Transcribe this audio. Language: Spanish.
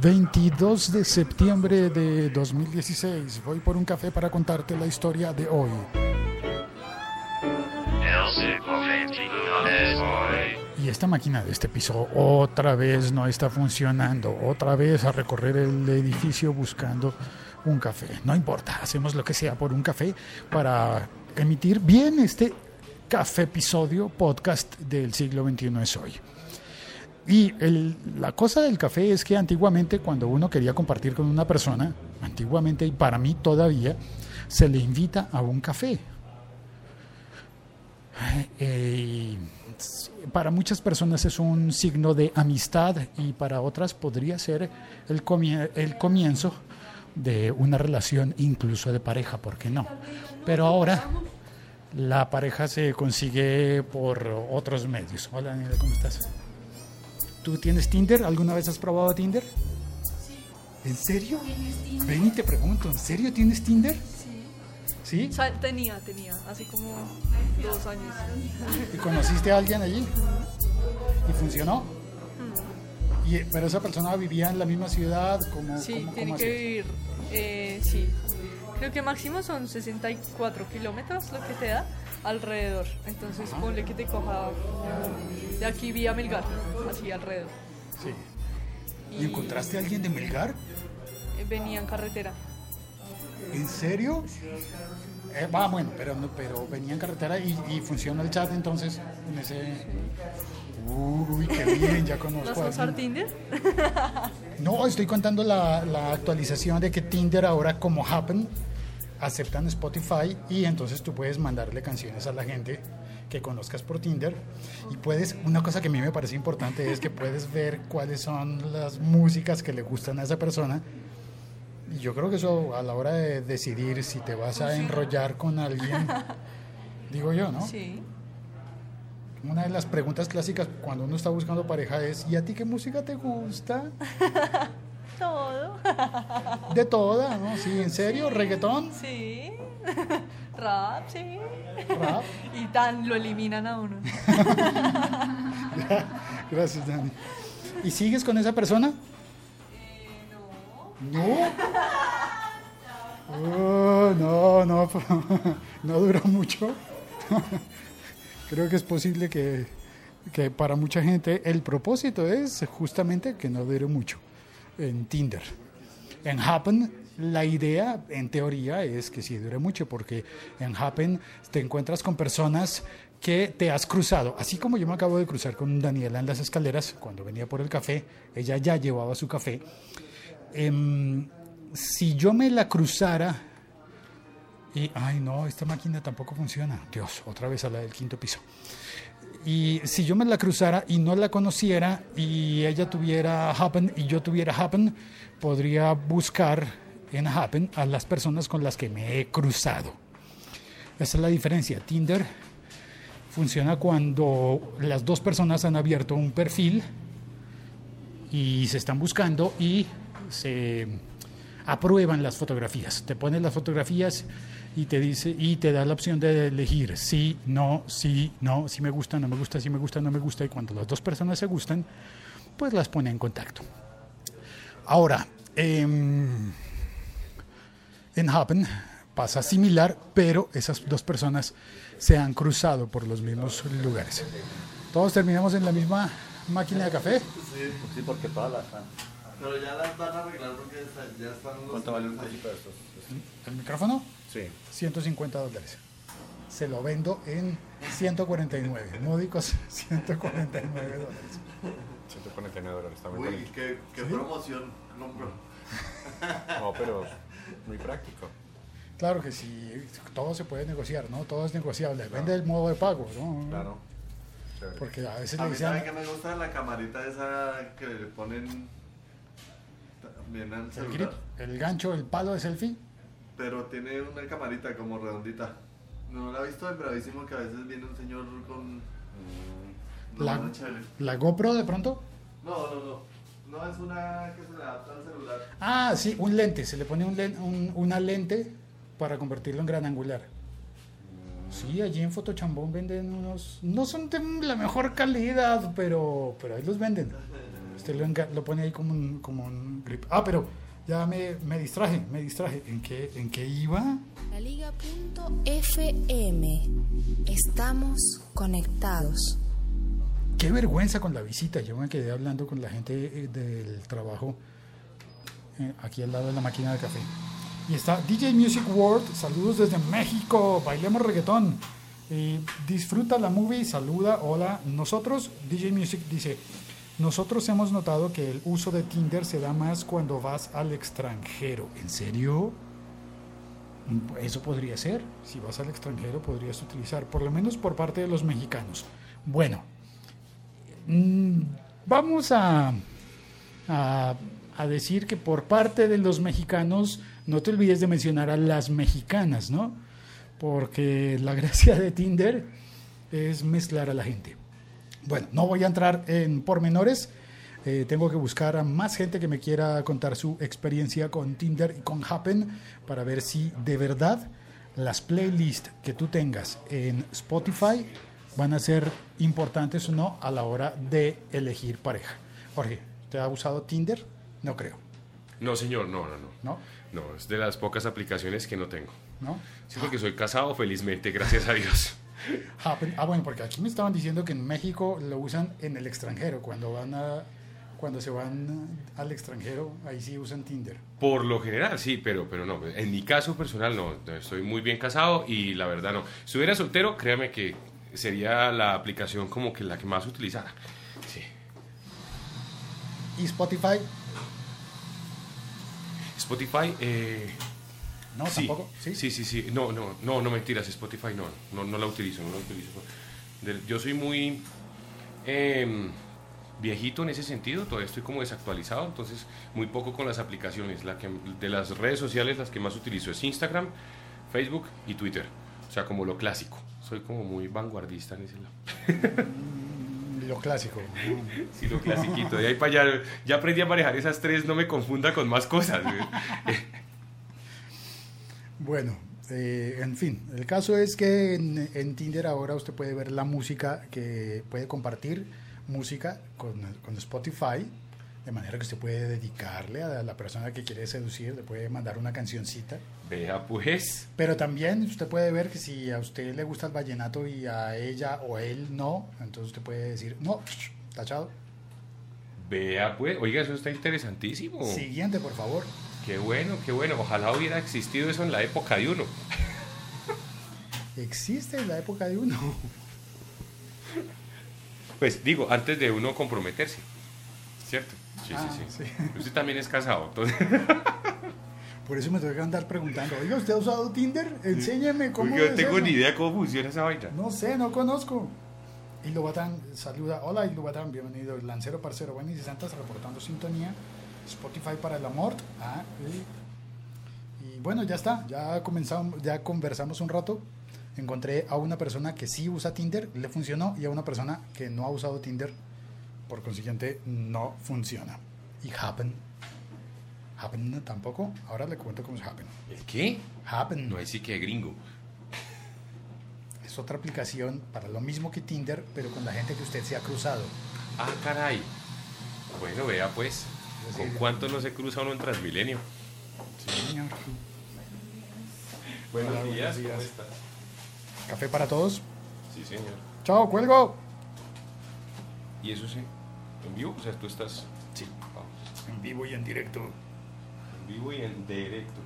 22 de septiembre de 2016. Voy por un café para contarte la historia de hoy. Y esta máquina de este piso otra vez no está funcionando. Otra vez a recorrer el edificio buscando un café. No importa, hacemos lo que sea por un café para emitir bien este café episodio podcast del siglo XXI es hoy. Y la cosa del café es que antiguamente cuando uno quería compartir con una persona, antiguamente y para mí todavía, se le invita a un café. Eh, para muchas personas es un signo de amistad y para otras podría ser el, el comienzo de una relación incluso de pareja, ¿por qué no? Pero ahora la pareja se consigue por otros medios. Hola Daniela, ¿cómo estás? ¿Tú tienes Tinder? ¿Alguna vez has probado Tinder? Sí. ¿En serio? Ven y te pregunto, ¿en serio tienes Tinder? Sí. ¿Sí? tenía, tenía, hace como dos años. ¿Y conociste a alguien allí? ¿Y funcionó? ¿Y, ¿Pero esa persona vivía en la misma ciudad? como sí, tiene que vivir, eh, sí. Creo que máximo son 64 kilómetros lo que te da alrededor. Entonces ponle que te coja de aquí vía Melgar, así alrededor. Sí. ¿Y, encontraste a alguien de Melgar? Eh, venía en carretera. ¿En serio? Eh, va, bueno, pero, pero venía en carretera y, funciona el chat entonces en ese... Uy, qué bien, ya conozco a usar Tinder? No, estoy contando la, la, actualización de que Tinder ahora como Happen aceptan Spotify y entonces tú puedes mandarle canciones a la gente que conozcas por Tinder y puedes, una cosa que a mí me parece importante es que puedes ver cuáles son las músicas que le gustan a esa persona y yo creo que eso a la hora de decidir si te vas a enrollar con alguien, digo yo, ¿no? Sí. Una de las preguntas clásicas cuando uno está buscando pareja es, ¿y a ti qué música te gusta? Todo. De toda, ¿no? Sí, ¿en serio? ¿Reggaetón? Sí. Rap, sí. Rap. Y tan lo eliminan a uno. Gracias, Dani. ¿Y sigues con esa persona? Eh, no. ¿No? Oh, no, no, no duró mucho. Creo que es posible que, que para mucha gente el propósito es justamente que no dure mucho en Tinder. En Happen, la idea, en teoría, es que sí dure mucho, porque en Happen te encuentras con personas que te has cruzado. Así como yo me acabo de cruzar con Daniela en las escaleras cuando venía por el café, ella ya llevaba su café. Em, si yo me la cruzara y, ay no, esta máquina tampoco funciona. Dios, otra vez a la del quinto piso. Y si yo me la cruzara y no la conociera y ella tuviera Happen y yo tuviera Happen, podría buscar en Happen a las personas con las que me he cruzado. Esa es la diferencia. Tinder funciona cuando las dos personas han abierto un perfil y se están buscando y se aprueban las fotografías. Te ponen las fotografías y te dice y te da la opción de elegir sí, no, sí, no, si me gusta, no me gusta, si me gusta, no me gusta y cuando las dos personas se gustan, pues las pone en contacto. Ahora, em, en Happen pasa similar, pero esas dos personas se han cruzado por los mismos lugares. Todos terminamos en la misma máquina de café. Sí, porque todas las están. Pero ya las van a arreglar porque ya están los. ¿Cuánto vale un cosito de estos? ¿El micrófono? Sí. 150 dólares. Se lo vendo en 149, módicos 149 dólares. 149 dólares, está muy Uy, qué, qué promoción No, pero muy práctico. Claro que sí, todo se puede negociar, ¿no? Todo es negociable. Vende el modo de pago, ¿no? Claro. Porque a veces a le dicen... que me gusta la camarita esa que le ponen bien al celular? El, el gancho, el palo de selfie pero tiene una camarita como redondita. No la he visto, es bravísimo que a veces viene un señor con. la, ¿La GoPro de pronto? No, no, no. No, es una que se le adapta al celular. Ah, sí, un lente. Se le pone un, una lente para convertirlo en gran angular. Mm. Sí, allí en Fotochambón venden unos. No son de la mejor calidad, pero, pero ahí los venden. Usted lo, lo pone ahí como un, como un grip. Ah, pero ya me, me distraje, me distraje. ¿En qué, ¿En qué iba? La Liga.fm. Estamos conectados. Qué vergüenza con la visita. Yo me quedé hablando con la gente eh, del trabajo eh, aquí al lado de la máquina de café. Y está DJ Music World. Saludos desde México. Bailemos reggaetón. Eh, disfruta la movie. Saluda. Hola. Nosotros, DJ Music dice. Nosotros hemos notado que el uso de Tinder se da más cuando vas al extranjero. ¿En serio? Eso podría ser. Si vas al extranjero podrías utilizar, por lo menos por parte de los mexicanos. Bueno, mm, vamos a, a decir que por parte de los mexicanos, no te olvides de mencionar a las mexicanas, ¿no? Porque la gracia de Tinder es mezclar a la gente. Bueno, no voy a entrar en pormenores. Eh, tengo que buscar a más gente que me quiera contar su experiencia con Tinder y con Happen para ver si de verdad las playlists que tú tengas en Spotify van a ser importantes o no a la hora de elegir pareja. Jorge, ¿te ha usado Tinder? No creo, No, señor, no, no, no. ¿no? No, es de las pocas aplicaciones que no tengo. ¿No? Sí, porque soy casado felizmente, gracias a Dios. Happen- Ah, bueno, porque aquí me estaban diciendo que en México lo usan en el extranjero, cuando van a cuando se van al extranjero, ahí sí usan Tinder. Por lo general, sí, pero, pero no. En mi caso personal, no. Estoy muy bien casado y la verdad no. Si estuviera soltero, créame que sería la aplicación como que la que más utilizara. Sí. Y Spotify, Spotify, eh, no, sí, tampoco. sí, sí, sí, sí. No, no, no, no mentiras. Spotify no, no, no la utilizo, no la utilizo. Yo soy muy em, viejito en ese sentido, todavía estoy como desactualizado, entonces muy poco con las aplicaciones. La que, de las redes sociales, las que más utilizo es Instagram, Facebook y Twitter. O sea, como lo clásico. Soy como muy vanguardista en ese lado. Lo clásico. Sí, lo clasiquito. De ahí para allá, ya aprendí a manejar esas tres, no me confunda con más cosas. Bueno, eh, en fin, el caso es que en, en Tinder ahora usted puede ver la música que puede compartir música con, con Spotify, de manera que usted puede dedicarle a la persona que quiere seducir, le puede mandar una cancioncita. Vea pues. Pero también usted puede ver que si a usted le gusta el vallenato y a ella o él no, entonces usted puede decir, no, tachado. Vea pues. Oiga, eso está interesantísimo. Siguiente, por favor. Qué bueno, qué bueno. Ojalá hubiera existido eso en la época de uno. Existe en la época de uno. Pues digo, antes de uno comprometerse. ¿Cierto? Sí, Ah, sí, sí, sí. Usted también es casado, entonces. Por eso me tengo que andar preguntando, oiga, ¿usted ha usado Tinder? Enséñeme cómo Yo no tengo eso". ni idea cómo funciona esa vaina. No sé, no conozco. Ilubatán saluda. Hola Ilubatán, bienvenido. Lancero Parcero, buenas y santas, reportando sintonía. Spotify para el amor. Ah, y, y bueno, ya está. Ya comenzamos, ya conversamos un rato. Encontré a una persona que sí usa Tinder, le funcionó, y a una persona que no ha usado Tinder, por consiguiente, no funciona. Y Happen. Happen tampoco. Ahora le cuento cómo es Happen. ¿El qué? Happen. No, ahí sí que gringo. Es otra aplicación para lo mismo que Tinder, pero con la gente que usted se ha cruzado. Ah, caray. Bueno, vea pues. ¿Con cuánto no se cruza uno en Transmilenio? Sí, señor. Buenos Hola, buenos días, días. ¿cómo estás? Café para todos. Sí, señor. Chao, cuelgo. ¿Y eso sí? ¿En vivo? O sea, tú estás Sí. ah, En vivo y en directo. en vivo y en directo.